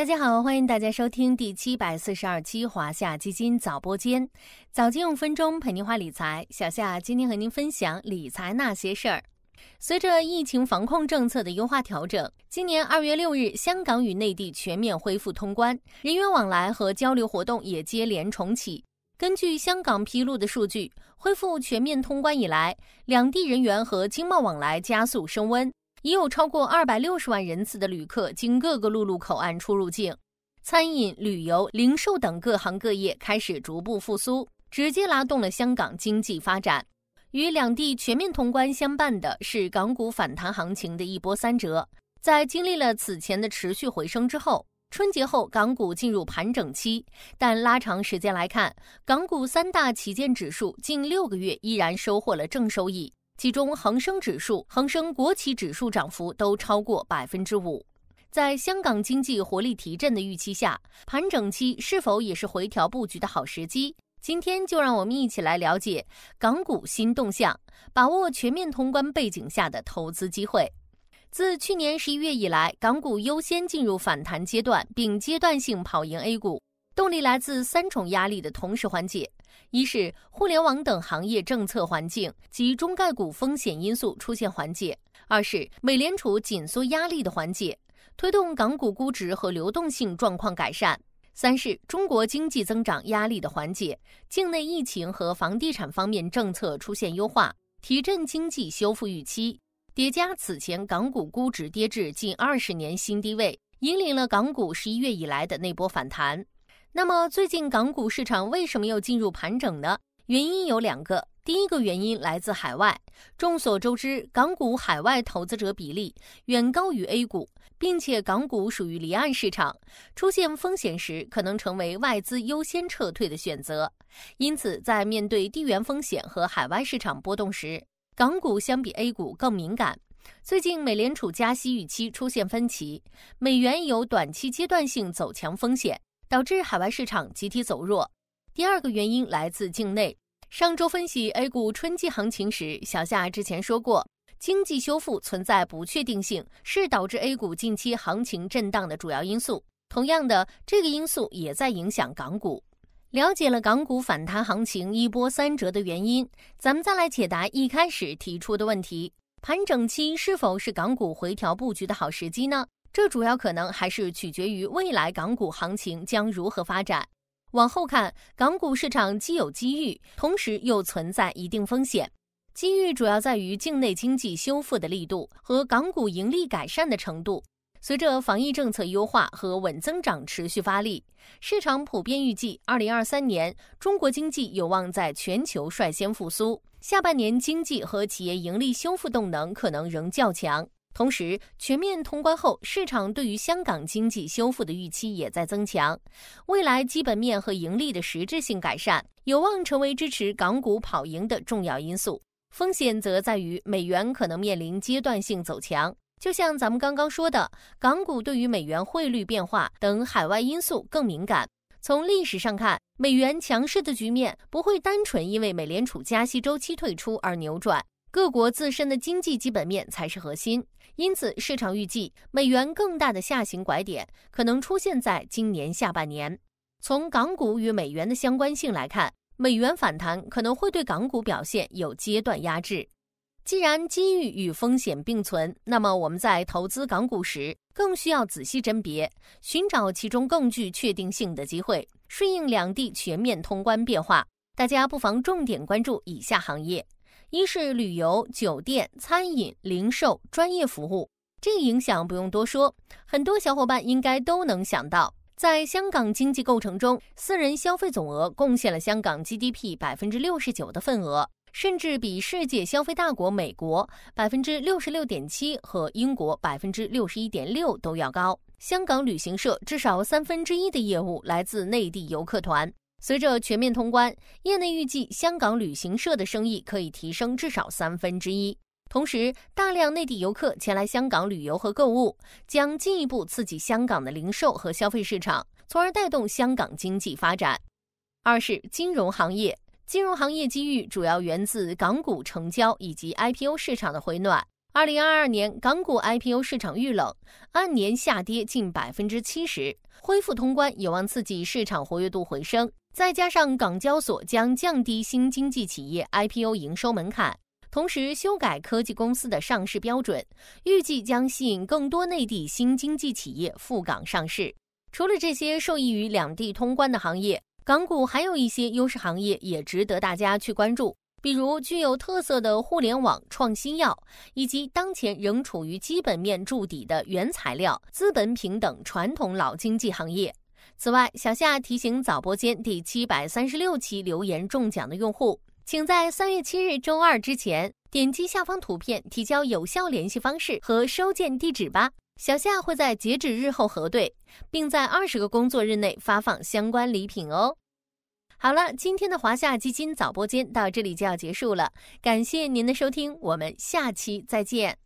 大家好，欢迎大家收听第七百四十二期华夏基金早播间，早间五分钟陪您话理财。小夏今天和您分享理财那些事儿。随着疫情防控政策的优化调整，今年二月六日，香港与内地全面恢复通关，人员往来和交流活动也接连重启。根据香港披露的数据，恢复全面通关以来，两地人员和经贸往来加速升温。已有超过二百六十万人次的旅客经各个陆路口岸出入境，餐饮、旅游、零售等各行各业开始逐步复苏，直接拉动了香港经济发展。与两地全面通关相伴的是港股反弹行情的一波三折。在经历了此前的持续回升之后，春节后港股进入盘整期，但拉长时间来看，港股三大旗舰指数近六个月依然收获了正收益。其中，恒生指数、恒生国企指数涨幅都超过百分之五。在香港经济活力提振的预期下，盘整期是否也是回调布局的好时机？今天就让我们一起来了解港股新动向，把握全面通关背景下的投资机会。自去年十一月以来，港股优先进入反弹阶段，并阶段性跑赢 A 股。动力来自三重压力的同时缓解：一是互联网等行业政策环境及中概股风险因素出现缓解；二是美联储紧缩压力的缓解，推动港股估值和流动性状况改善；三是中国经济增长压力的缓解，境内疫情和房地产方面政策出现优化，提振经济修复预期，叠加此前港股估值跌至近二十年新低位，引领了港股十一月以来的那波反弹。那么最近港股市场为什么又进入盘整呢？原因有两个。第一个原因来自海外。众所周知，港股海外投资者比例远高于 A 股，并且港股属于离岸市场，出现风险时可能成为外资优先撤退的选择。因此，在面对地缘风险和海外市场波动时，港股相比 A 股更敏感。最近美联储加息预期出现分歧，美元有短期阶段性走强风险。导致海外市场集体走弱。第二个原因来自境内。上周分析 A 股春季行情时，小夏之前说过，经济修复存在不确定性，是导致 A 股近期行情震荡的主要因素。同样的，这个因素也在影响港股。了解了港股反弹行情一波三折的原因，咱们再来解答一开始提出的问题：盘整期是否是港股回调布局的好时机呢？这主要可能还是取决于未来港股行情将如何发展。往后看，港股市场既有机遇，同时又存在一定风险。机遇主要在于境内经济修复的力度和港股盈利改善的程度。随着防疫政策优化和稳增长持续发力，市场普遍预计，二零二三年中国经济有望在全球率先复苏，下半年经济和企业盈利修复动能可能仍较强。同时，全面通关后，市场对于香港经济修复的预期也在增强，未来基本面和盈利的实质性改善，有望成为支持港股跑赢的重要因素。风险则在于美元可能面临阶段性走强，就像咱们刚刚说的，港股对于美元汇率变化等海外因素更敏感。从历史上看，美元强势的局面不会单纯因为美联储加息周期退出而扭转。各国自身的经济基本面才是核心，因此市场预计美元更大的下行拐点可能出现在今年下半年。从港股与美元的相关性来看，美元反弹可能会对港股表现有阶段压制。既然机遇与风险并存，那么我们在投资港股时更需要仔细甄别，寻找其中更具确定性的机会，顺应两地全面通关变化。大家不妨重点关注以下行业。一是旅游、酒店、餐饮、零售、专业服务，这个影响不用多说，很多小伙伴应该都能想到。在香港经济构成中，私人消费总额贡献了香港 GDP 百分之六十九的份额，甚至比世界消费大国美国百分之六十六点七和英国百分之六十一点六都要高。香港旅行社至少三分之一的业务来自内地游客团。随着全面通关，业内预计香港旅行社的生意可以提升至少三分之一。同时，大量内地游客前来香港旅游和购物，将进一步刺激香港的零售和消费市场，从而带动香港经济发展。二是金融行业，金融行业机遇主要源自港股成交以及 IPO 市场的回暖。二零二二年港股 IPO 市场遇冷，按年下跌近百分之七十。恢复通关有望刺激市场活跃度回升，再加上港交所将降低新经济企业 IPO 营收门槛，同时修改科技公司的上市标准，预计将吸引更多内地新经济企业赴港上市。除了这些受益于两地通关的行业，港股还有一些优势行业也值得大家去关注。比如具有特色的互联网创新药，以及当前仍处于基本面筑底的原材料、资本品等传统老经济行业。此外，小夏提醒早播间第七百三十六期留言中奖的用户，请在三月七日周二之前点击下方图片提交有效联系方式和收件地址吧。小夏会在截止日后核对，并在二十个工作日内发放相关礼品哦。好了，今天的华夏基金早播间到这里就要结束了，感谢您的收听，我们下期再见。